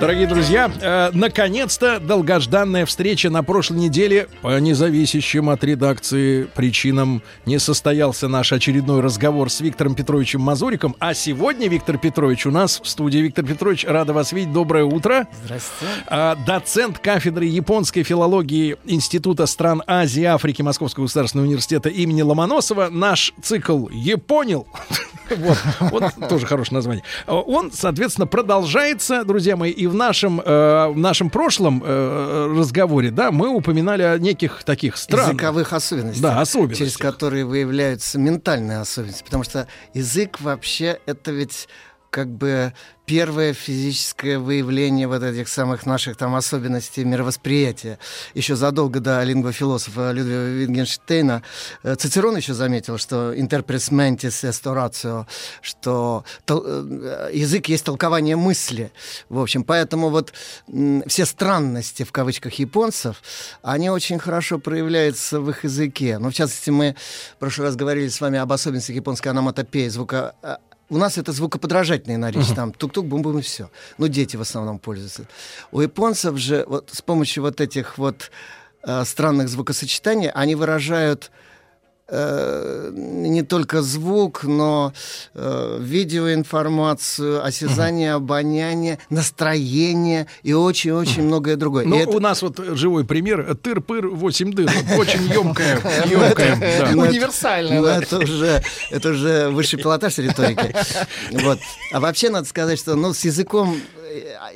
Дорогие друзья, э, наконец-то долгожданная встреча на прошлой неделе по независящим от редакции причинам не состоялся наш очередной разговор с Виктором Петровичем Мазуриком. А сегодня Виктор Петрович у нас в студии. Виктор Петрович, рада вас видеть. Доброе утро. Здравствуйте. А, доцент кафедры японской филологии Института стран Азии и Африки Московского государственного университета имени Ломоносова. Наш цикл «Японил» Вот, вот тоже хорошее название. Он, соответственно, продолжается, друзья мои, и в нашем, э, в нашем прошлом э, разговоре, да, мы упоминали о неких таких странах. Языковых особенностях. Да, особенностях. Через которые выявляются ментальные особенности. Потому что язык вообще это ведь как бы первое физическое выявление вот этих самых наших там особенностей мировосприятия. Еще задолго до лингвофилософа Людвига Витгенштейна э, Цицерон еще заметил, что interpres mentis est oratio, что э, язык есть толкование мысли. В общем, поэтому вот все странности, в кавычках, японцев, они очень хорошо проявляются в их языке. Ну, в частности, мы в прошлый раз говорили с вами об особенностях японской аноматопеи, звука э, у нас это звукоподражательная наречие, uh-huh. там тук-тук, бум-бум и все. Ну, дети в основном пользуются. У японцев же вот с помощью вот этих вот э, странных звукосочетаний они выражают э, не только звук, но э, видеоинформацию, осязание, обоняние, настроение и очень-очень многое другое. Ну, это... у нас вот живой пример. Тыр-пыр, 8 дыр. Очень емкая. емкая Универсальная. Это уже, это уже высший пилотаж риторики. Вот. А вообще надо сказать, что ну, с языком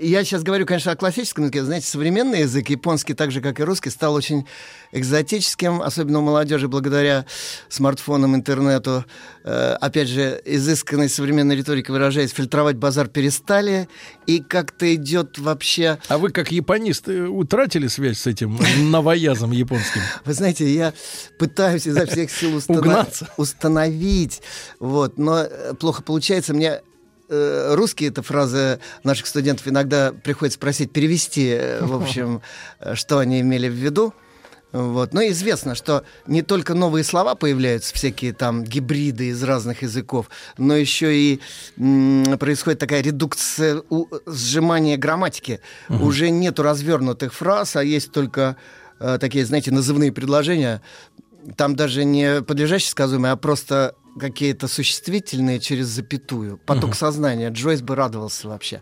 я сейчас говорю, конечно, о классическом языке. Знаете, современный язык, японский, так же, как и русский, стал очень экзотическим, особенно у молодежи, благодаря смартфонам, интернету. Э, опять же, изысканной современной риторикой выражаясь, фильтровать базар перестали, и как-то идет вообще... А вы, как японист, э, утратили связь с этим новоязом японским? Вы знаете, я пытаюсь изо всех сил установ... установить, вот, но э, плохо получается. Мне Э, русские это фразы наших студентов иногда приходится просить перевести, э, в общем, э, что они имели в виду. Вот. Но известно, что не только новые слова появляются, всякие там гибриды из разных языков, но еще и м- происходит такая редукция, у- сжимание грамматики. Угу. Уже нету развернутых фраз, а есть только э, такие, знаете, назывные предложения. Там даже не подлежащие сказуемые, а просто какие-то существительные через запятую. Поток угу. сознания. Джойс бы радовался вообще.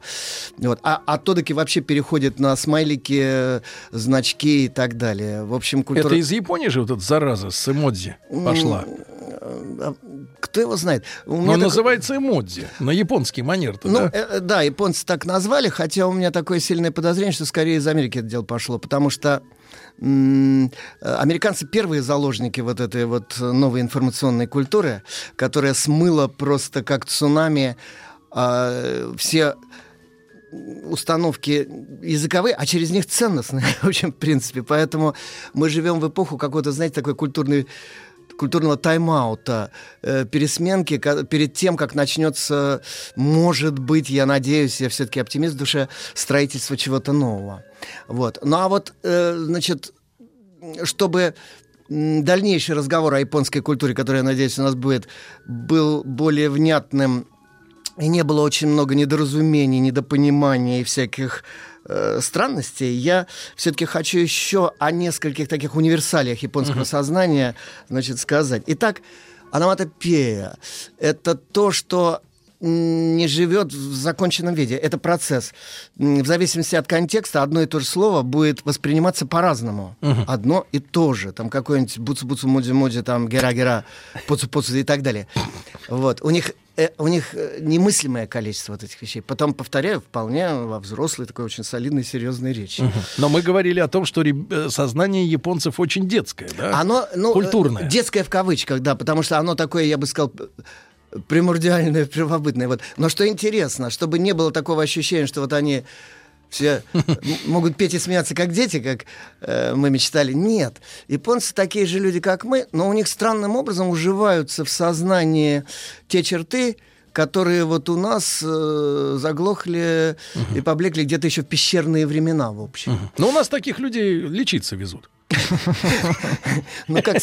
Вот. А оттуда вообще переходит на смайлики, значки и так далее. В общем, культура... Это из Японии же вот эта зараза с эмодзи пошла? А, кто его знает? Но так... называется эмодзи, на японский манер ну, да? Э, да, японцы так назвали, хотя у меня такое сильное подозрение, что скорее из Америки это дело пошло, потому что американцы первые заложники вот этой вот новой информационной культуры, которая смыла просто как цунами э, все установки языковые, а через них ценностные, в общем, в принципе. Поэтому мы живем в эпоху какой-то, знаете, такой культурной культурного тайм-аута, э, пересменки перед тем, как начнется, может быть, я надеюсь, я все-таки оптимист в душе, строительство чего-то нового. Вот. Ну а вот, э, значит, чтобы дальнейший разговор о японской культуре, который, я надеюсь, у нас будет, был более внятным и не было очень много недоразумений, недопониманий и всяких э, странностей, я все-таки хочу еще о нескольких таких универсалиях японского uh-huh. сознания, значит, сказать. Итак, аноматопея — это то, что не живет в законченном виде. Это процесс. В зависимости от контекста одно и то же слово будет восприниматься по-разному. Uh-huh. Одно и то же. Там какой-нибудь буцу-буцу, моди-моди, там гера-гера, пуцу-пуцу и так далее. Вот. У них у них э, немыслимое количество вот этих вещей. Потом, повторяю, вполне во взрослой такой очень солидной, серьезной речи. Угу. Но мы говорили о том, что э, сознание японцев очень детское, да? Оно, ну, Культурное. Детское в кавычках, да, потому что оно такое, я бы сказал, примордиальное, первобытное. Вот. Но что интересно, чтобы не было такого ощущения, что вот они все могут петь и смеяться, как дети, как э, мы мечтали. Нет. Японцы такие же люди, как мы, но у них странным образом уживаются в сознании те черты, которые вот у нас э, заглохли угу. и поблекли где-то еще в пещерные времена, в общем. Угу. Но у нас таких людей лечиться везут. Ну, как,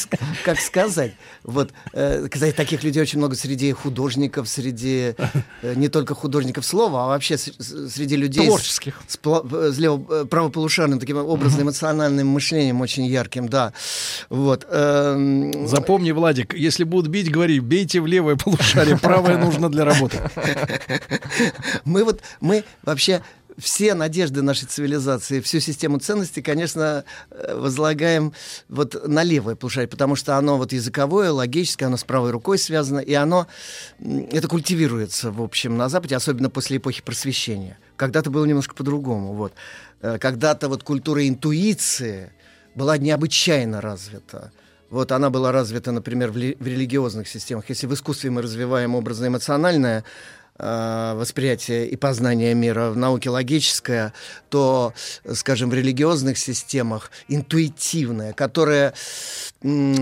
как сказать? Вот, э, кстати, таких людей очень много среди художников, среди э, не только художников слова, а вообще среди людей творческих, с, с, с лево, э, правополушарным таким образно-эмоциональным мышлением очень ярким, да. Вот. Эм... Запомни, Владик, если будут бить, говори, бейте в левое полушарие, правое нужно для работы. Мы вот, мы вообще все надежды нашей цивилизации, всю систему ценностей, конечно, э, возлагаем вот на левое полушарие, потому что оно вот языковое, логическое, оно с правой рукой связано, и оно, это культивируется, в общем, на Западе, особенно после эпохи просвещения. Когда-то было немножко по-другому, вот. Э, когда-то вот культура интуиции была необычайно развита. Вот она была развита, например, в, в религиозных системах. Если в искусстве мы развиваем образно-эмоциональное восприятие и познание мира, в науке логическое, то, скажем, в религиозных системах интуитивное, которое,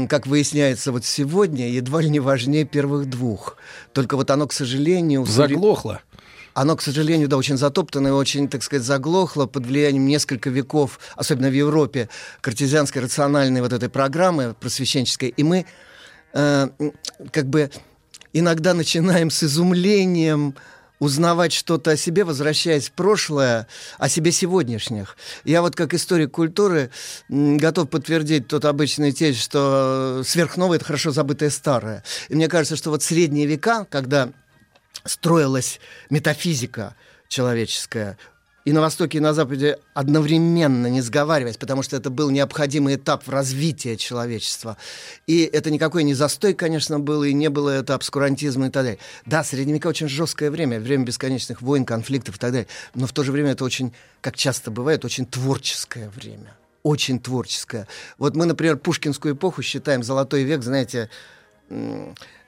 как выясняется вот сегодня, едва ли не важнее первых двух. Только вот оно, к сожалению... Заглохло. Оно, к сожалению, да, очень затоптано и очень, так сказать, заглохло под влиянием несколько веков, особенно в Европе, картезианской рациональной вот этой программы просвещенческой. И мы э, как бы иногда начинаем с изумлением узнавать что-то о себе, возвращаясь в прошлое, о себе сегодняшних. Я вот как историк культуры готов подтвердить тот обычный тезис, что сверхновое — это хорошо забытое старое. И мне кажется, что вот средние века, когда строилась метафизика человеческая, и на Востоке, и на Западе одновременно, не сговариваясь, потому что это был необходимый этап в развитии человечества. И это никакой не застой, конечно, был, и не было это обскурантизма и так далее. Да, средневековье очень жесткое время, время бесконечных войн, конфликтов и так далее, но в то же время это очень, как часто бывает, очень творческое время. Очень творческое. Вот мы, например, пушкинскую эпоху считаем золотой век, знаете,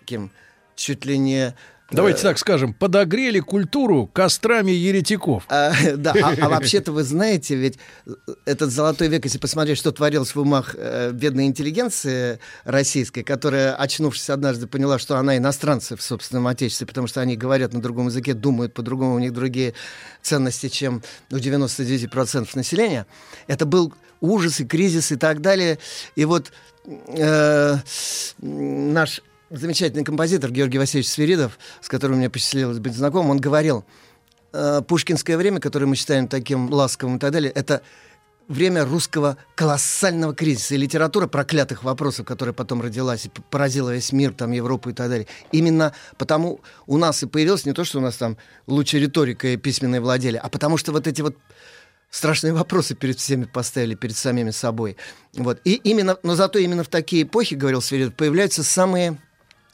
кем чуть ли не Давайте так скажем, подогрели культуру кострами еретиков. А, да, а, а вообще-то вы знаете, ведь этот золотой век, если посмотреть, что творилось в умах э, бедной интеллигенции российской, которая, очнувшись однажды, поняла, что она иностранцы в собственном отечестве, потому что они говорят на другом языке, думают по-другому, у них другие ценности, чем у 99% населения. Это был ужас и кризис и так далее. И вот э, наш замечательный композитор Георгий Васильевич Свиридов, с которым мне посчастливилось быть знакомым, он говорил, э, пушкинское время, которое мы считаем таким ласковым и так далее, это время русского колоссального кризиса. И литература проклятых вопросов, которая потом родилась и поразила весь мир, там, Европу и так далее. Именно потому у нас и появилось не то, что у нас там лучшая риторика и письменное владели, а потому что вот эти вот страшные вопросы перед всеми поставили, перед самими собой. Вот. И именно, но зато именно в такие эпохи, говорил Сверидов, появляются самые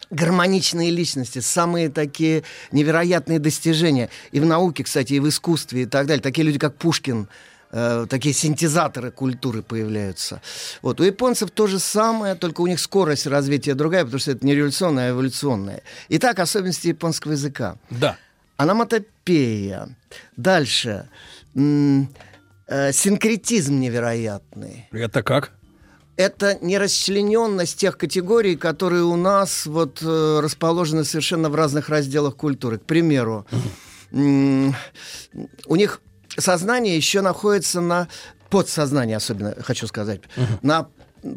гармоничные личности, самые такие невероятные достижения. И в науке, кстати, и в искусстве и так далее. Такие люди, как Пушкин, э, такие синтезаторы культуры появляются. Вот. У японцев то же самое, только у них скорость развития другая, потому что это не революционная, а эволюционная. Итак, особенности японского языка. Да. Аноматопея. Дальше. М- э, синкретизм невероятный. Это как? Это не расчлененность тех категорий, которые у нас вот э, расположены совершенно в разных разделах культуры. К примеру, у них сознание еще находится на подсознание, особенно хочу сказать, на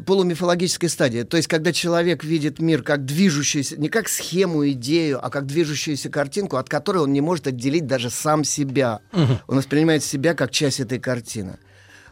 полумифологической стадии. То есть, когда человек видит мир как движущуюся, не как схему, идею, а как движущуюся картинку, от которой он не может отделить даже сам себя. Он воспринимает себя как часть этой картины.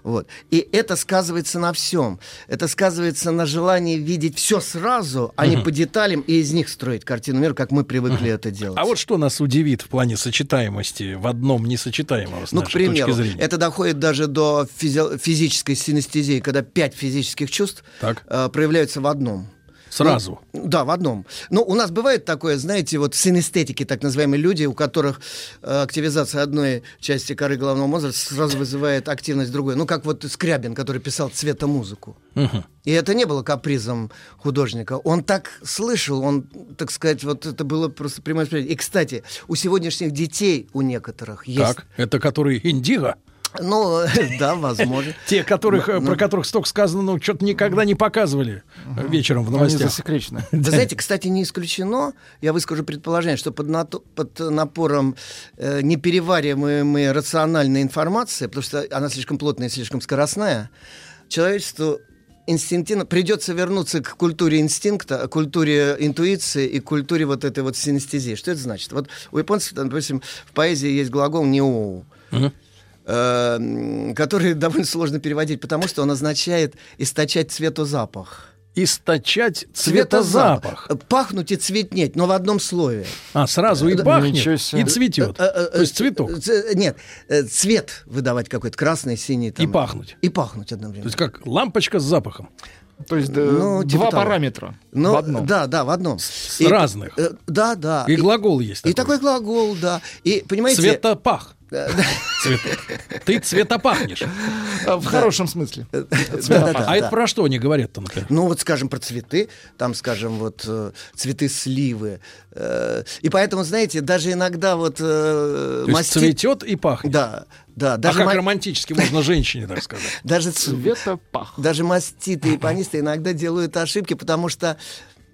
Вот. И это сказывается на всем. Это сказывается на желании видеть все сразу, а не по деталям и из них строить картину мира, как мы привыкли это делать. А вот что нас удивит в плане сочетаемости в одном несочетаемом с Ну, к примеру, это доходит даже до физи- физической синестезии, когда пять физических чувств так. Э, проявляются в одном. Сразу. Ну, да, в одном. Но у нас бывает такое, знаете, вот синестетики, так называемые люди, у которых э, активизация одной части коры головного мозга сразу вызывает активность другой. Ну, как вот Скрябин, который писал цветомузыку. Угу. И это не было капризом художника. Он так слышал, он, так сказать, вот это было просто прямое И, кстати, у сегодняшних детей, у некоторых есть... Так, это который индиго? Ну, да, возможно. Те, которых, э, про которых столько сказано, ну, что-то никогда не показывали э, вечером в Они новостях. засекречены. Вы знаете, кстати, не исключено, я выскажу предположение, что под, нато- под напором э, неперевариваемой рациональной информации, потому что она слишком плотная и слишком скоростная, человечеству инстинктивно придется вернуться к культуре инстинкта, к культуре интуиции и к культуре вот этой вот синестезии. Что это значит? Вот у японцев, допустим, в поэзии есть глагол «неоу», Мгм. Э, который довольно сложно переводить, потому что он означает источать цветозапах. Источать цветозапах. Пахнуть и цветнеть, но в одном слове. А, сразу и пахнет, и цветет. Э, э, То есть цветок. Нет, цвет выдавать какой-то красный, синий. там. И пахнуть. И пахнуть То одновременно. есть как лампочка с запахом. То есть Ну, типа два того. параметра Ну, в одном. Да, да, в одном. С И- разных. э, Да, да. И глагол есть И такой глагол, да. И, понимаете... Цветопах. Да, да, Цветок. Ты цветопахнешь. А, В хорошем смысле. А это про что они говорят-то, например? Ну вот, скажем, про цветы, там, скажем, вот э, цветы сливы. Э, и поэтому, знаете, даже иногда вот э, есть цветет и пахнет. Да, да, А даже, как ма- романтически можно женщине так сказать? даже Цветопах. Даже маститы и японисты иногда делают ошибки, потому что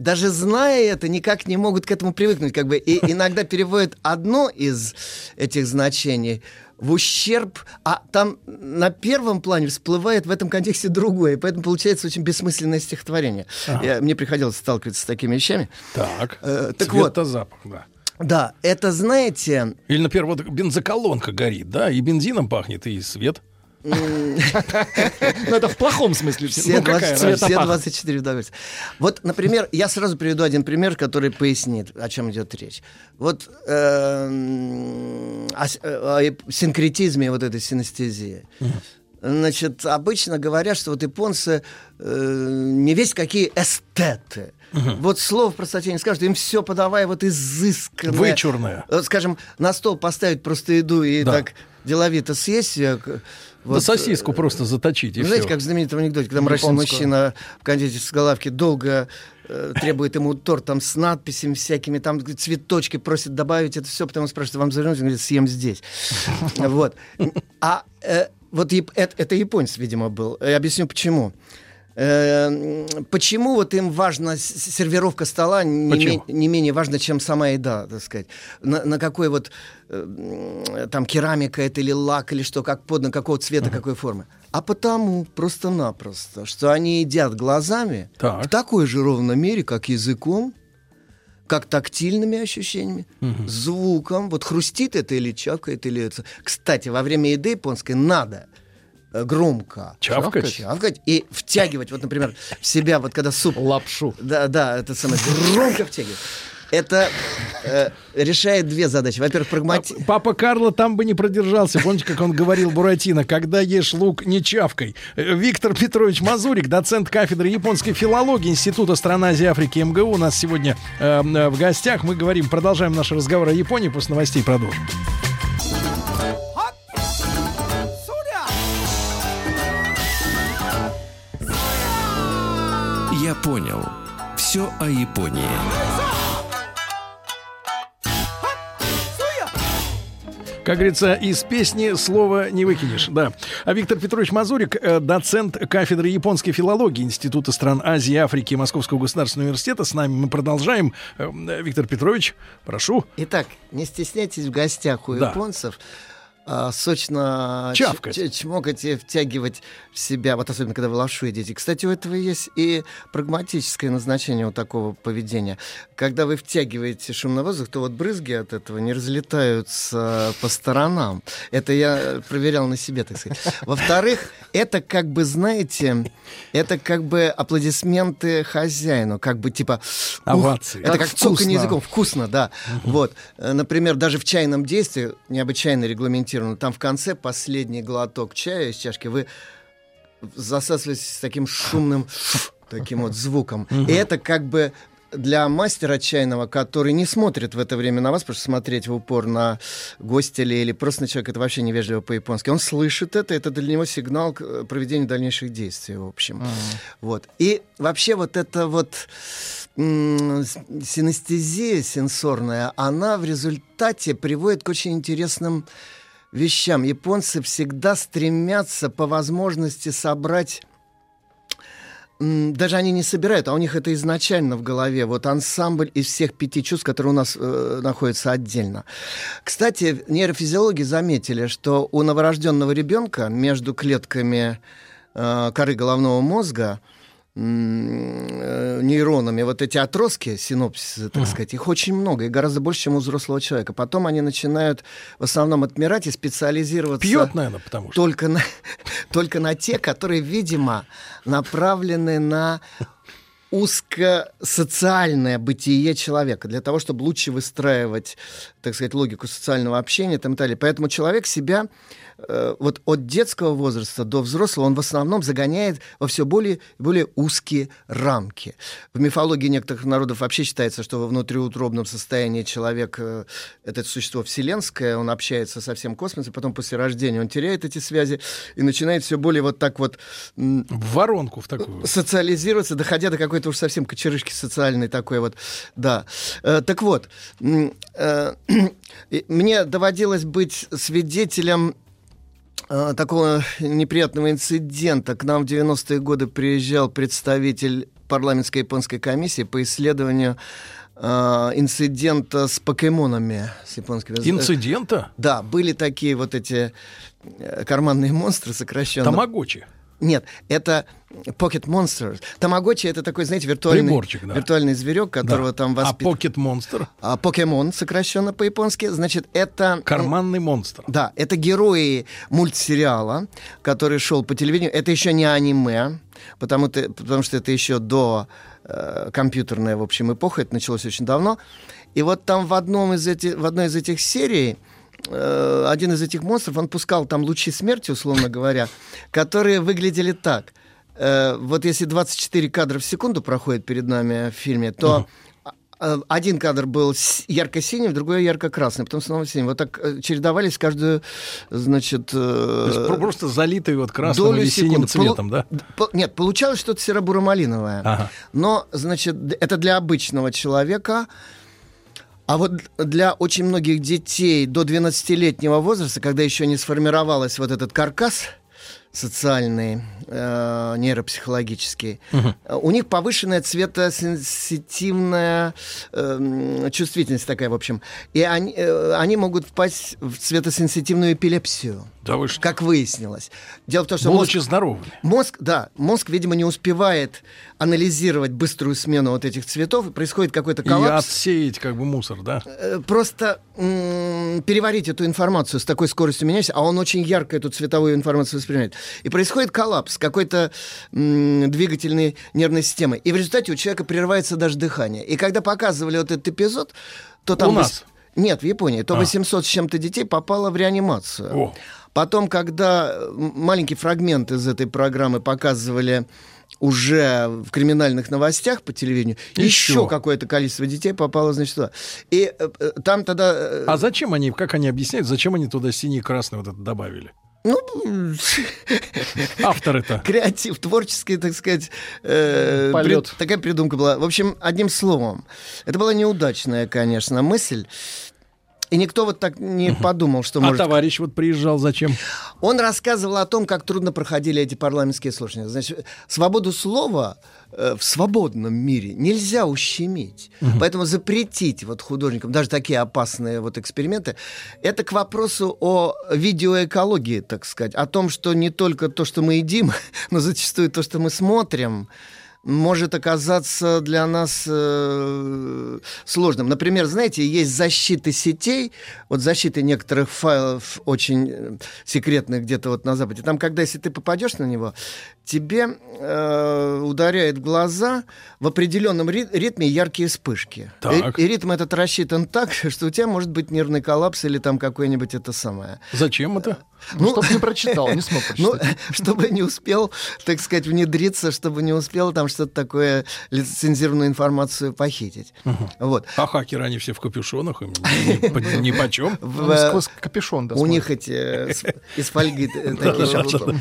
даже зная это, никак не могут к этому привыкнуть. Как бы, и иногда переводят одно из этих значений в ущерб, а там на первом плане всплывает в этом контексте другое, и поэтому получается очень бессмысленное стихотворение. Я- мне приходилось сталкиваться с такими вещами. Так. Э, так вот. Цветозапах, да. Да, это, знаете, Или, например, вот бензоколонка горит, да, и бензином пахнет, и свет. Ну, это в плохом смысле. Все, Ну, какая 20 разница? все 24 удовольствия. Вот, например, я сразу приведу один пример, который пояснит, о чем идет речь. Вот эм, о, яп- синкретизме вот этой синестезии. Значит, обычно говорят, что вот японцы э, не весь какие эстеты. Вот слов в простоте не скажут, им все подавай вот изысканное. Вычурное. Вот, скажем, на стол поставить просто еду и Да. так деловито съесть. К- Да вот, сосиску просто заточить, и ну, знаете, всё. как в знаменитом анекдоте, когда мрачный Японскую. мужчина в кондитерской лавке долго э, требует ему торт там с надписями всякими, там цветочки просит добавить, это все, потом он спрашивает, вам завернуть? Он говорит, съем здесь. Вот. А э, вот это, это японец, видимо, был. Я объясню, почему. Э, м, Почему вот им важна сервировка стола не, Почему? не менее важна, чем сама еда, так сказать? На, на какой вот э, там керамика это или лак или что, как подно, какого цвета, какой формы? А потому просто-напросто, что они едят глазами Так. в такой же ровно мере, как языком, как тактильными ощущениями, звуком. Вот хрустит это или чавкает, или это. Кстати, во время еды японской надо громко Чавкать? чавкать и втягивать, вот, например, в себя, вот когда суп... Лапшу. Да, да, это самое, громко втягивать. Это э, решает две задачи. Во-первых, прагмати... Папа Карло там бы не продержался. Помните, как он говорил Буратино, когда ешь лук, не чавкой. Э, Виктор Петрович Мазурик, доцент кафедры японской филологии Института стран Азии и Африки МГУ, у нас сегодня э, э, в гостях. Мы говорим, продолжаем наш разговор о Японии, после новостей продолжим. Я понял. Все о Японии. Как говорится, из песни слова не выкинешь. Да. А Виктор Петрович Мазурик, э, доцент кафедры японской филологии Института стран Азии и Африки Московского государственного университета. С нами мы продолжаем. Э, Виктор Петрович, прошу. Итак, не стесняйтесь в гостях у Да. японцев а, сочно Чавкать. ч- чмокать и втягивать в себя, вот особенно когда вы лапшу едите. Кстати, у этого есть и прагматическое назначение у такого поведения. Когда вы втягиваете шумный воздух, то вот брызги от этого не разлетаются по сторонам. Это я проверял на себе, так сказать. Во-вторых, это как бы, знаете, это как бы аплодисменты хозяину, как бы типа... Овации. Это Как цоканье языком. Вкусно, да. Вот. Э, Например, даже в чайном действии, необычайно регламентировано, там в конце последний глоток чая из чашки вы засасываетесь с таким шумным таким вот звуком. И это как бы для мастера чайного, который не смотрит в это время на вас, потому что смотреть в упор на гостя или, или просто на человека, это вообще невежливо по-японски. Он слышит это, это для него сигнал к э, проведению дальнейших действий, в общем. Вот. И вообще вот это вот м, синестезия сенсорная, она в результате приводит к очень интересным вещам. Японцы всегда стремятся по возможности собрать даже они не собирают, а у них это изначально в голове. Вот ансамбль из всех пяти чувств, которые у нас э, находятся отдельно. Кстати, нейрофизиологи заметили, что у новорожденного ребенка между клетками э, коры головного мозга э, нейронами, вот эти отростки, синопсисы, так сказать, их очень много, и гораздо больше, чем у взрослого человека. Потом они начинают в основном отмирать и специализироваться Пьет, наверное, потому что. только на, только на те, которые, видимо, направлены на узкосоциальное бытие человека, для того, чтобы лучше выстраивать, так сказать, логику социального общения и так далее. Поэтому человек себя э, вот от детского возраста до взрослого он в основном загоняет во все более и более узкие рамки. В мифологии некоторых народов вообще считается, что во внутриутробном состоянии человек э, это существо вселенское, он общается со всем космосом, потом после рождения он теряет эти связи и начинает все более вот так вот В воронку в такую. социализироваться, доходя до какой-то уж совсем кочерышки социальной такой вот, да. Э, так вот, э, мне доводилось быть свидетелем э, такого неприятного инцидента. К нам в 90-е годы приезжал представитель парламентской японской комиссии по исследованию э, инцидента с покемонами с японскими. Инцидента? Да, были такие вот эти э, карманные монстры сокращенно. Тамагочи. Нет, это Pocket Monsters. Тамагочи это такой, знаете, виртуальный, Приборчик, да. виртуальный зверек, которого Да. там А воспитывают. Покет Монстр? А покемон, сокращенно по-японски, значит, это... Карманный монстр. Да, это герои мультсериала, который шел по телевидению. Это еще не аниме, потому, то- потому что это еще до э, компьютерная, в общем, эпоха. Это началось очень давно. И вот там в, одном из эти, в одной из этих серий э, один из этих монстров, он пускал там лучи смерти, условно говоря, которые выглядели так. Э, вот если 24 кадра в секунду проходит перед нами в фильме, то э, один кадр был с- ярко-синий, другой ярко-красный, потом снова синий. Вот так э, чередовались каждую, значит... То есть про- просто залитый вот красным долю или синим секунды. цветом, да? по- Нет, получалось что-то серо-буро-малиновое. Ага. Но, значит, это для обычного человека. А вот для очень многих детей до 12-летнего возраста, когда еще не сформировалась вот этот каркас социальный, э, нейропсихологический, э, у них повышенная цветосенситивная э, чувствительность такая, в общем. И они, э, они могут впасть в цветосенситивную эпилепсию, Да вы что? как выяснилось. Дело в том, что мозг- Будучи здоровыми. Мозг, да, мозг, видимо, не успевает анализировать быструю смену вот этих цветов, и происходит какой-то И коллапс. отсеять как бы мусор, да? Э, Просто м, переварить эту информацию с такой скоростью меняется, а он очень ярко эту цветовую информацию воспринимает. И происходит коллапс какой-то двигательной нервной системы. И в результате у человека прерывается даже дыхание. И когда показывали вот этот эпизод, то там... У нас? Нет, в Японии. То А. 800 с чем-то детей попало в реанимацию. О. Потом, когда маленький фрагмент из этой программы показывали уже в криминальных новостях по телевидению, Еще. еще, какое-то количество детей попало, значит, туда. И э, э, там тогда... э, А зачем они, как они объясняют, зачем они туда синий и красный вот это добавили? Ну, Авторы-то. креатив, творческий, так сказать, э, Полет. при- такая придумка была. В общем, одним словом, это была неудачная, конечно, мысль. И никто вот так не подумал, что А может товарищ вот приезжал зачем? Он рассказывал о том, как трудно проходили эти парламентские слушания. Значит, свободу слова э, в свободном мире нельзя ущемить. Поэтому запретить вот художникам даже такие опасные вот эксперименты, это к вопросу о видеоэкологии, так сказать, о том, что не только то, что мы едим, но зачастую то, что мы смотрим, может оказаться для нас э, сложным. Например, знаете, есть защиты сетей, вот защиты некоторых файлов очень э, секретных где-то вот на Западе. Там, когда если ты попадешь на него, тебе э, ударяет глаза в определенном ри- ритме яркие вспышки. Так. И, и ритм этот рассчитан так, что у тебя может быть нервный коллапс или там какое-нибудь это самое. Зачем это? Ну, чтоб не прочитал, не смог Ну, прочитать. чтобы не успел, так сказать, внедриться, чтобы не успел там что-то такое, лицензированную информацию похитить. Вот. А хакеры, они все в капюшонах, им ни, по- ни почем. Ну, э, сквозь капюшон, да, у них эти э, из фольги т- такие шапочки.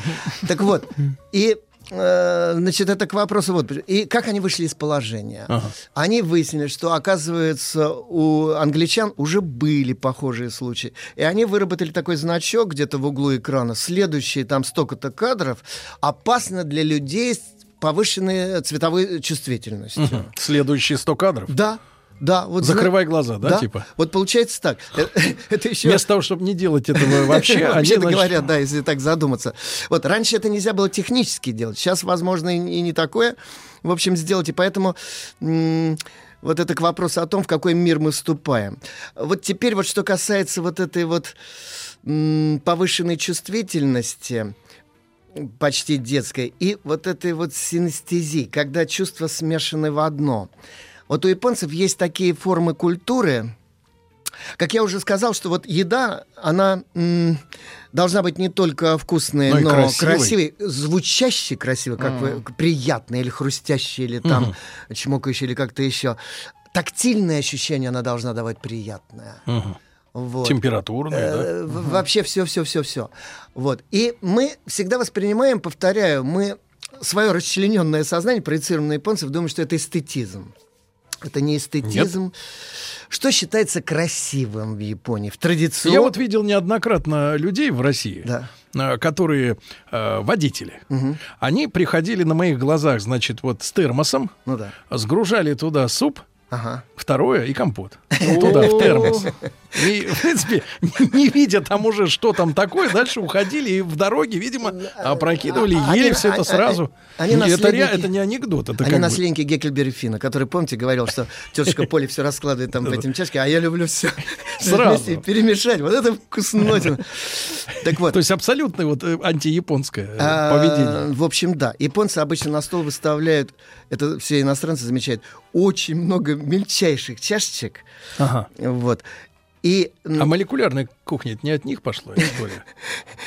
Так вот, и э, значит, это к вопросу вот. И как они вышли из положения? Ага. Они выяснили, что, оказывается, у англичан уже были похожие случаи. И они выработали такой значок где-то в углу экрана. Следующие там столько-то кадров опасно для людей повышенной цветовой чувствительностью. Мгм. Следующие 100 кадров. Да, да. Вот зна- Закрывай глаза, да, типа? Вот получается так. Это еще... Вместо того, чтобы не делать этого вообще, они, Вообще-то значит, говоря, да, если так задуматься. Вот раньше это нельзя было технически делать. Сейчас, возможно, и и не такое, в общем, сделать. И поэтому вот это к вопросу о том, в какой мир мы вступаем. Вот теперь вот что касается вот этой вот повышенной чувствительности, почти детской, и вот этой вот синестезии, когда чувства смешаны в одно. Вот у японцев есть такие формы культуры, как я уже сказал, что вот еда, она м, должна быть не только вкусной, Но но, и красивой. красивой, звучащей красивой, как вы, приятной, или хрустящей, или там чмокающей, или как-то еще. Тактильное ощущение она должна давать приятное. Мгм. Вот. температурные, да? Э, в- Вообще все, все, все, все. Вот. И мы всегда воспринимаем, повторяю, мы свое расчлененное сознание проецируем на японцев, думаем, что это эстетизм. Это не эстетизм. Что считается красивым в Японии? В традиционном... Я вот видел неоднократно людей в России, Да. э, которые э, водители. Они приходили на моих глазах, значит, вот с термосом, Ну да. сгружали туда суп, Ага. второе и компот. Туда, в термос. И, в принципе, не видя там уже, что там такое, дальше уходили и в дороге, видимо, опрокидывали, А- ели они- все это а- сразу. они это, не анекдот, это Они наследники Геккельбери Фина, который, помните, говорил, что тетушка Поля все раскладывает там по этим чашкам, а я люблю все Сразу. перемешать. Вот это вкуснотина. Так вот. То есть абсолютно вот э, антияпонское э, А, поведение. В общем, да. Японцы обычно на стол выставляют, это все иностранцы замечают, очень много мельчайших чашечек. Ага. Вот. И А молекулярная кухня это не от них пошла история?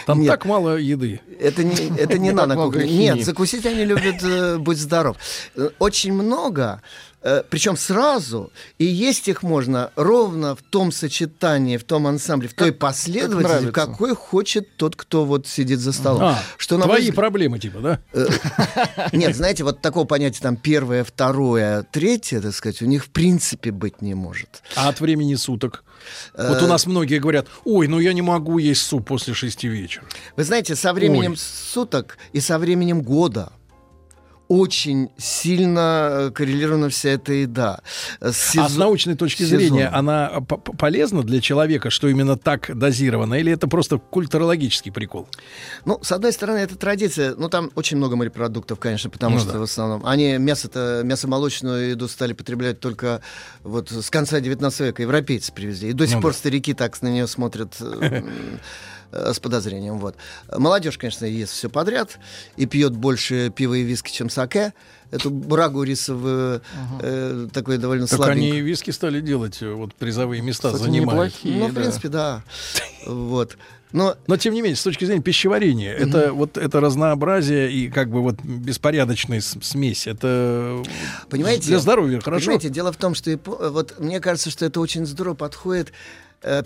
Там Нет. так мало еды. это не, это не кухне. химии. Нет, закусить они любят, э, будь здоров. Э, Очень много, причем сразу, и есть их можно ровно в том сочетании, в том ансамбле, в той последовательности, нравится. какой хочет тот, кто вот сидит за столом. А, Что, твои взгляд- проблемы, типа, да? Нет, знаете, вот такого понятия там первое, второе, третье, так сказать, у них в принципе быть не может. А от времени суток? Вот Э, у нас многие говорят, ой, ну я не могу есть суп после шести вечера. Вы знаете, со временем Ой. суток и со временем года очень сильно э, коррелирована вся эта еда. Э, А с сезон- научной точки сезон. зрения она полезна для человека, что именно так дозировано, или это просто культурологический прикол? Ну, с одной стороны, это традиция. Ну, там очень много морепродуктов, конечно, потому Ну что да. в основном... Они мясо-то, мясо-молочную еду стали потреблять только вот с конца 19 века. Европейцы привезли. И до сих Ну пор да. старики так на нее смотрят э, с подозрением. Вот. Молодежь, конечно, ест все подряд и пьет больше пива и виски, чем саке. Эту брагу рисовую, э, такой довольно Так слабенькую. они и виски стали делать, э, вот призовые места Кстати, занимают. неплохие. Ну, в да. принципе, да. Вот. Но Но тем не менее, с точки зрения пищеварения, это вот это разнообразие и как бы вот беспорядочная смесь, это Понимаете? для здоровья хорошо. Понимаете, дело в том, что вот мне кажется, что это очень здорово подходит э,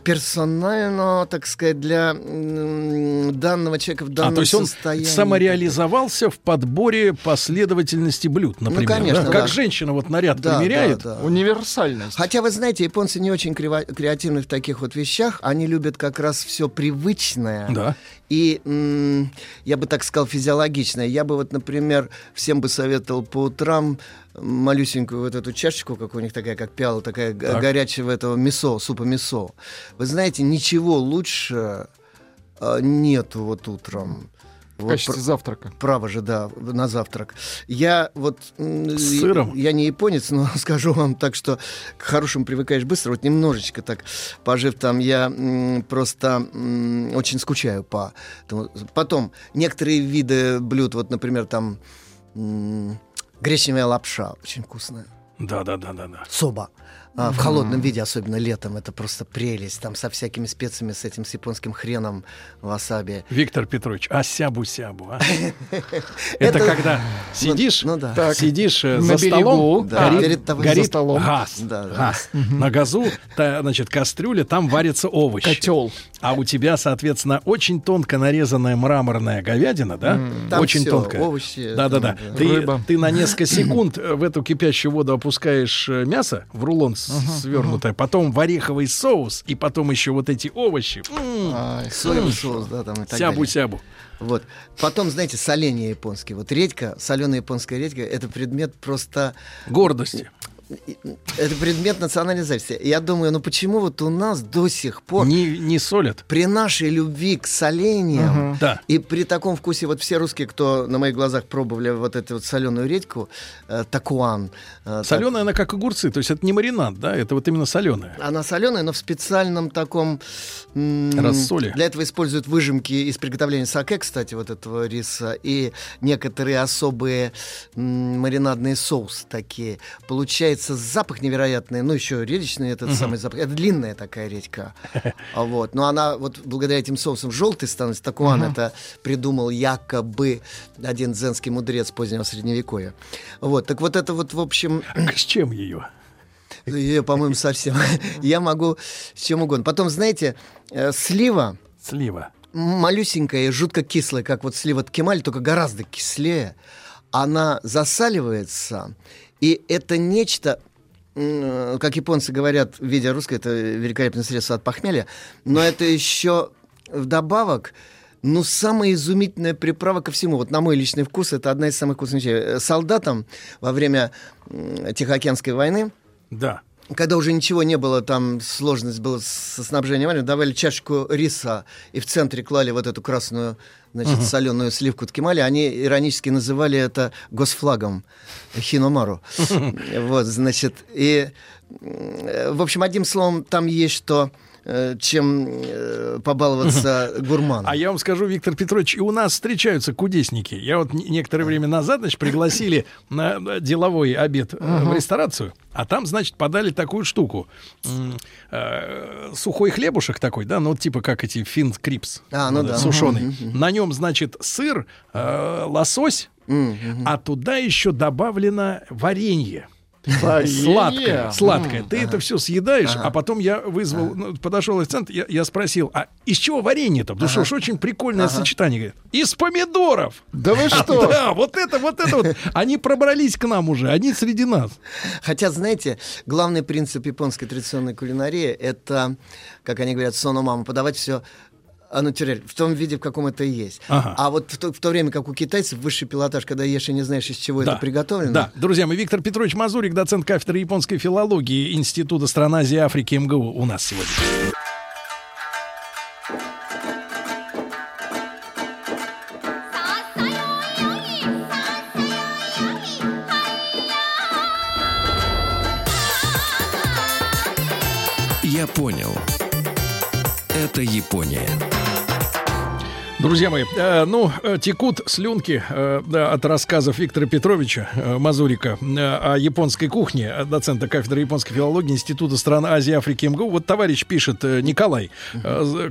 персонально, так сказать, для данного человека в данном А, то есть он состоянии. самореализовался в подборе последовательности блюд, например. конечно, да? Как да. женщина вот наряд Да, примеряет. да, да. Универсальность. Хотя, вы знаете, японцы не очень криво- креативны в таких вот вещах. Они любят как раз все привычное. Да. И, м, я бы так сказал, физиологичное. Я бы вот, например, всем бы советовал по утрам малюсенькую вот эту чашечку, как у них такая, как пиала, такая Так. горячего этого мясо, супа мясо. Вы знаете, ничего лучше э, нету вот утром. В Вот качестве завтрака. Право же, да, на завтрак. Я вот... С сыром? Я не японец, но скажу вам так, что к хорошему привыкаешь быстро. Вот немножечко так, пожив там, я м, просто м, очень скучаю по... тому. Потом, некоторые виды блюд, вот, например, там м, гречневая лапша, очень вкусная. Да, да, да, да, да. Соба. А, в холодном виде, особенно летом, это просто прелесть. Там со всякими специями, с этим с японским хреном, васаби. Виктор Петрович, а сябу-сябу, а? Это когда сидишь, ну да. Так. сидишь На за берегу, столом, да, горит, перед тобой горит за столом. газ, Да, да. газ. На газу, та, значит, кастрюля, там варится овощ. Котел. А у тебя, соответственно, очень тонко нарезанная мраморная говядина, да? Там очень всё, тонкая. овощи, Да-да-да. там, да. Ты, Рыба. ты на несколько секунд э, в эту кипящую воду опускаешь э, мясо в рулон с- свернутое, потом в ореховый соус, и потом еще вот эти овощи. М, Ай, Соевый соус, да, там и так далее. Сябу-сябу. Вот. Потом, знаете, соленье японское. Вот редька, соленая японская редька, это предмет просто... Гордости. Это предмет национальной зависти. Я думаю, ну почему вот у нас до сих пор... Не, не солят. При нашей любви к соленьям Да. и при таком вкусе, вот все русские, кто на моих глазах пробовали вот эту вот соленую редьку, э, такуан. э, Соленая она как огурцы, то есть это не маринад, да, это вот именно соленая. так- она соленая, но в специальном таком... м, Рассоле. Для этого используют выжимки из приготовления саке, кстати, вот этого риса, и некоторые особые м, маринадные соусы такие. Получается запах невероятный, ну еще редичный этот самый запах. Это длинная такая редька. А Вот. Но она вот благодаря этим соусам желтый становится. Такуан это придумал якобы один дзенский мудрец позднего средневековья. Вот. Так вот это вот, в общем... А с чем ее? Ее, по-моему, совсем. Я могу с чем угодно. Потом, знаете, э, слива Слива. малюсенькая и жутко кислая, как вот слива ткемаль, только гораздо кислее. Она засаливается, и это нечто, м, как японцы говорят, видя русское, это великолепное средство от похмелья, но это еще вдобавок ну, самая изумительная приправа ко всему. Вот на мой личный вкус, это одна из самых вкусных вещей. Э, Солдатам во время Тихоокеанской войны Да. Когда уже ничего не было, там сложность была со снабжением, давали чашку риса и в центре клали вот эту красную, значит, соленую сливку ткемали. Они иронически называли это госфлагом хиномару. Вот, значит, и, э, в общем, одним словом, там есть что чем э, побаловаться гурману. А я вам скажу, Виктор Петрович, и у нас встречаются кудесники. Я вот не- некоторое время назад, значит, пригласили на э, деловой обед э, в ресторацию, а там, значит, подали такую штуку. Э, Сухой хлебушек такой, да, ну, типа как эти финн крипс. А, ну да. Сушеный. На нем, значит, сыр, э, лосось, а туда еще добавлено варенье. Сладкое, сладкое. Ты это все съедаешь, а потом я вызвал, ну, подошел официант, я, спросил, а из чего варенье-то? Потому что уж очень прикольное сочетание. Говорит, из помидоров. Да вы что? Да, вот это, вот это вот. Они пробрались к нам уже, они среди нас. Хотя, знаете, главный принцип японской традиционной кулинарии это, как они говорят, сономама, подавать все натюрель, в том виде, в каком это и есть. Ага. А вот в то, в то время, как у китайцев высший пилотаж, когда ешь и не знаешь, из чего Да. это приготовлено. Да, друзья мои, Виктор Петрович Мазурик, доцент кафедры японской филологии Института стран Азии и Африки МГУ у нас сегодня. Я понял. Это Япония. Друзья мои, э, ну, э, текут слюнки э, от рассказов Виктора Петровича э, Мазурика э, о японской кухне, э, доцента кафедры японской филологии Института стран Азии, Африки МГУ. Вот товарищ пишет, Николай,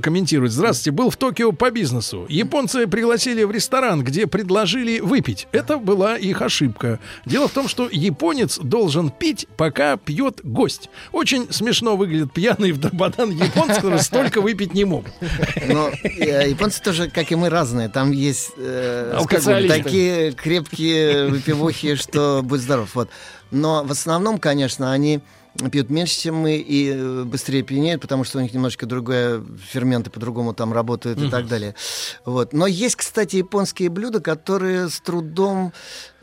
комментирует. Здравствуйте, был в Токио по бизнесу. Японцы пригласили в ресторан, где предложили выпить. Это была их ошибка. Дело в том, что японец должен пить, пока пьет гость. Очень смешно выглядит пьяный в Дарбадан японцы, которые столько выпить не могут. Но японцы тоже, как и мы, разные. Там есть э, Алкоголисты. такие крепкие выпивохи, что будь здоров. Вот. Но в основном, конечно, они пьют меньше, чем мы, и э, быстрее пьянеют, потому что у них немножечко другое, ферменты по-другому там работают и так далее. Вот. Но есть, кстати, японские блюда, которые с трудом,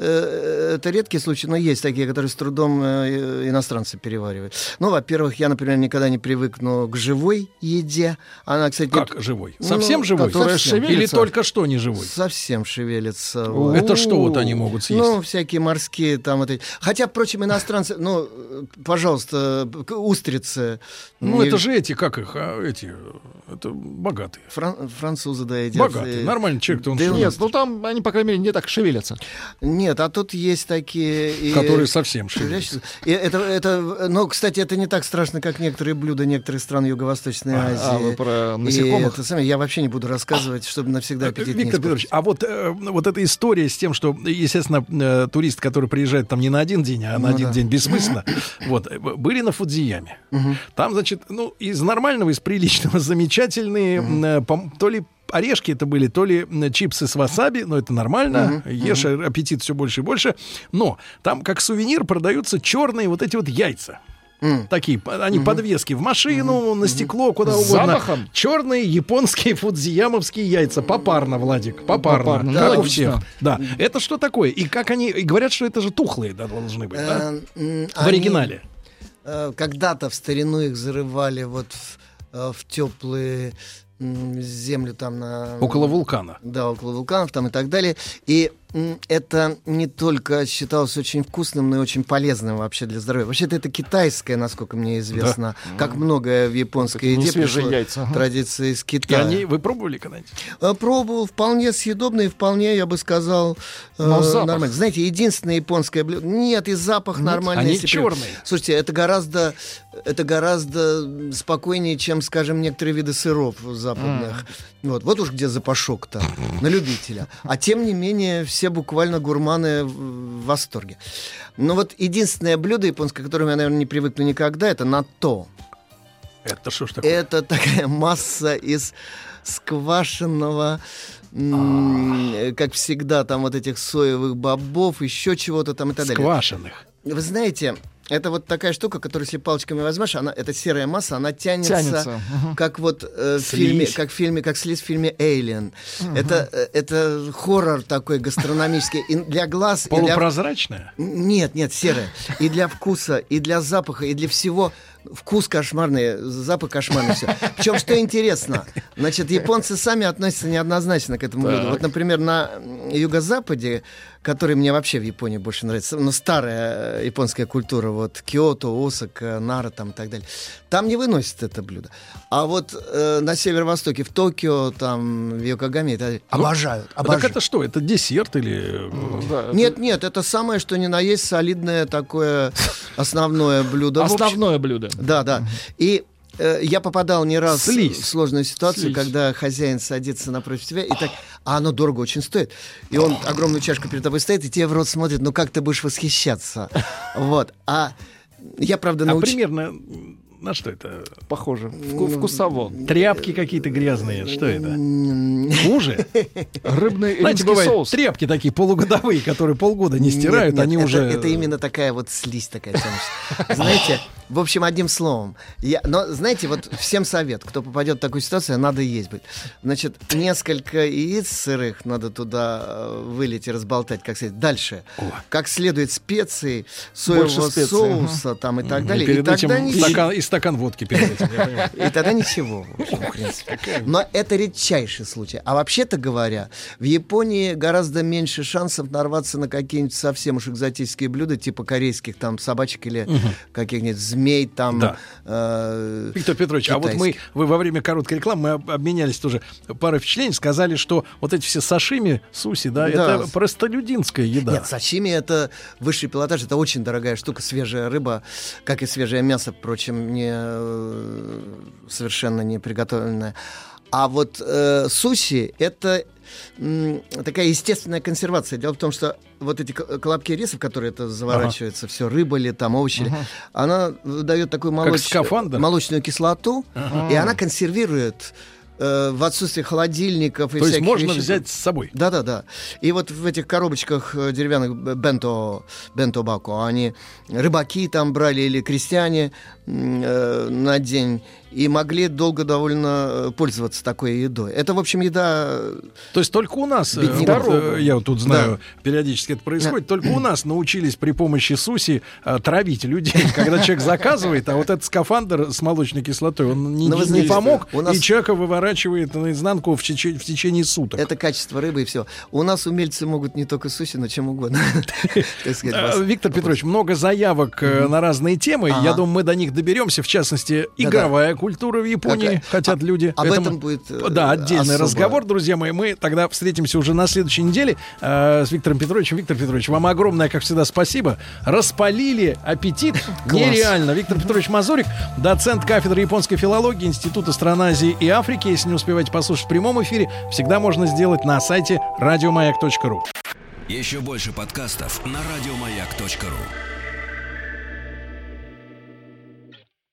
это редкий случай, но есть такие, которые с трудом э, иностранцы переваривают. Ну, во-первых, я, например, никогда не привыкну к живой еде. Она, кстати, не- Как живой? Ну, Совсем живой? которая Совсем. Или шевелится? только что не живой? совсем шевелится. О, вот. Это что вот они могут съесть? Ну, всякие морские там вот эти. Хотя, впрочем, иностранцы, ну, э, пожалуйста, устрицы. Ну, Не- это же эти, как их, а, эти, это богатые. фран- французы, да, едят. Богатые. И- Нормальный человек-то он Да нет, Нет, ну там они, по крайней мере, не так шевелятся. Нет, а тут есть такие... и- Которые совсем шевелятся. И это, это, ну, кстати, это не так страшно, как некоторые блюда некоторых стран Юго-Восточной Азии. А вы про И насекомых? это самое, я вообще не буду рассказывать, чтобы навсегда аппетит не Виктор испортить. Петрович, а вот, э, вот эта история с тем, что, естественно, э, турист, который приезжает там не на один день, а на Ну один да. день бессмысленно, вот, э, были на Фудзияме. Там, значит, ну, из нормального, из приличного замечательные, э, пом- то ли орешки это были, то ли чипсы с васаби, но это нормально, ешь, а аппетит все больше и больше. Но там, как сувенир, продаются черные вот эти вот яйца. М. Такие, они подвески в машину, на стекло, куда С угодно. запахом? Черные японские фудзиямовские яйца. Попарно, Владик, попарно. Попарно, как ну, у всех. Да. Это что такое? И как они... И говорят, что это же тухлые да, должны быть, да? М, В оригинале. э, Когда-то в старину их зарывали вот в, э, в теплые землю там на... Около вулкана. Да, около вулканов там и так далее. И это не только считалось очень вкусным, но и очень полезным вообще для здоровья. Вообще-то это китайское, насколько мне известно. Как многое в японской еде пришло яйца, традиция из И Китая. они... Вы пробовали когда-нибудь? Э, Пробовал, вполне съедобно и вполне, я бы сказал, э, Но запах. нормально. Знаете, единственное японское блюдо... Нет, и запах нормальный. они если при- черные. Слушайте, это гораздо, это гораздо спокойнее, чем, скажем, некоторые виды сыров западных. Вот, вот уж где запашок-то, на любителя. А тем не менее, все буквально гурманы в восторге. Но вот единственное блюдо японское, к которому я, наверное, не привыкну никогда, это нато. Это что ж такое? Это такая масса из сквашенного, как всегда, там вот этих соевых бобов, еще чего-то там и так далее. Сквашенных. Вы знаете, это вот такая штука, которую если палочками возьмешь, она, эта серая масса, она тянется, Тянется, как вот э, в фильме, как в фильме, как слиз в фильме Alien. Это, э, это хоррор такой гастрономический и для глаз, и для Полупрозрачная? нет, нет, серая. И для вкуса, и для запаха, и для всего. Вкус кошмарный, запах кошмарный, все. Причем, что интересно, значит, японцы сами относятся неоднозначно к этому блюду. Вот, например, на юго-западе, который мне вообще в Японии больше нравится, ну, старая э, японская культура, вот Киото, Осака, Нара там и так далее, там не выносят это блюдо. А вот э, на северо-востоке, в Токио, там, в Йокогаме, так далее, обожают, А обожают. Так это что? Это десерт или... э, Да, это Нет, нет, это самое, что ни на есть солидное такое основное блюдо. Основное блюдо. Да, да. И э, я попадал не раз Слизь. в сложную ситуацию, Слизь. когда хозяин садится напротив тебя, и так, а оно дорого очень стоит. И он огромную чашку перед тобой стоит, и тебе в рот смотрит, ну как ты будешь восхищаться? Вот. А я, правда, А научился... примерно м, на что это? Похоже. Вку- Вкусово. Тряпки какие-то грязные. Что это? Хуже? Рыбный Знаете, бывают соус. тряпки такие полугодовые, которые полгода не стирают, Нет, нет, они это, уже... Это именно такая вот слизь такая. Знаете, в общем, одним словом. Я, но, знаете, вот всем совет, кто попадет в такую ситуацию, надо есть будет. Значит, несколько яиц сырых надо туда э, вылить и разболтать, как сказать. Дальше. Как следует специи, соевого специй, соуса там и так И далее. И, перед тогда этим ничего- стакан, и стакан водки перед этим. я понимаю. и тогда ничего, в общем, в принципе. Но это редчайший случай. А вообще-то говоря, в Японии гораздо меньше шансов нарваться на какие-нибудь совсем уж экзотические блюда, типа корейских там собачек или каких-нибудь змей там. Да. э, Виктор Петрович, а вот мы, вы во время короткой рекламы мы об- обменялись тоже парой впечатлений, сказали, что вот эти все сашими, суси, да, Да. это простолюдинская еда. Нет, сашими это высший пилотаж, это очень дорогая штука, свежая рыба, как и свежее мясо, впрочем, не э, совершенно не приготовленное. А вот э, суси это м, такая естественная консервация. Дело в том, что вот эти колобки риса, в которые это заворачивается, все рыба ли, там овощи ли, она дает такую молоч- молочную кислоту, и она консервирует э, в отсутствии холодильников и То есть можно вещей. взять с собой. Да, да, да. И вот в этих коробочках э, деревянных бенто, бенто бако, они рыбаки там брали или крестьяне э, на день и могли долго довольно э, пользоваться такой едой. Это, в общем, еда... То есть только у нас, Бедняков. вот, я вот тут знаю, периодически это происходит, только у нас научились при помощи суси э, травить людей, когда человек заказывает, а вот этот скафандр с молочной кислотой, он не, Ну, не помог, у нас- и человека выворачивает выворачивает наизнанку в, тече- в течение суток. Это качество рыбы и все. У нас умельцы могут не только суshi, но чем угодно. А, вас- Виктор Петрович, много заявок э, на разные темы. Я думаю, мы до них доберемся. В частности, игровая культура в Японии. Какая- Хотят а- люди. об Это этом будет, э, Да, отдельный разговор, друзья мои. Мы тогда встретимся уже на следующей неделе э, с Виктором Петровичем. Виктор Петрович, вам огромное, как всегда, спасибо. Распалили аппетит. Нереально. Виктор Петрович Мазурик, доцент кафедры японской филологии Института стран Азии и Африки. Если не успеваете послушать в прямом эфире, всегда можно сделать на сайте радиомаяк.ру. Еще больше подкастов на радиомаяк.ру.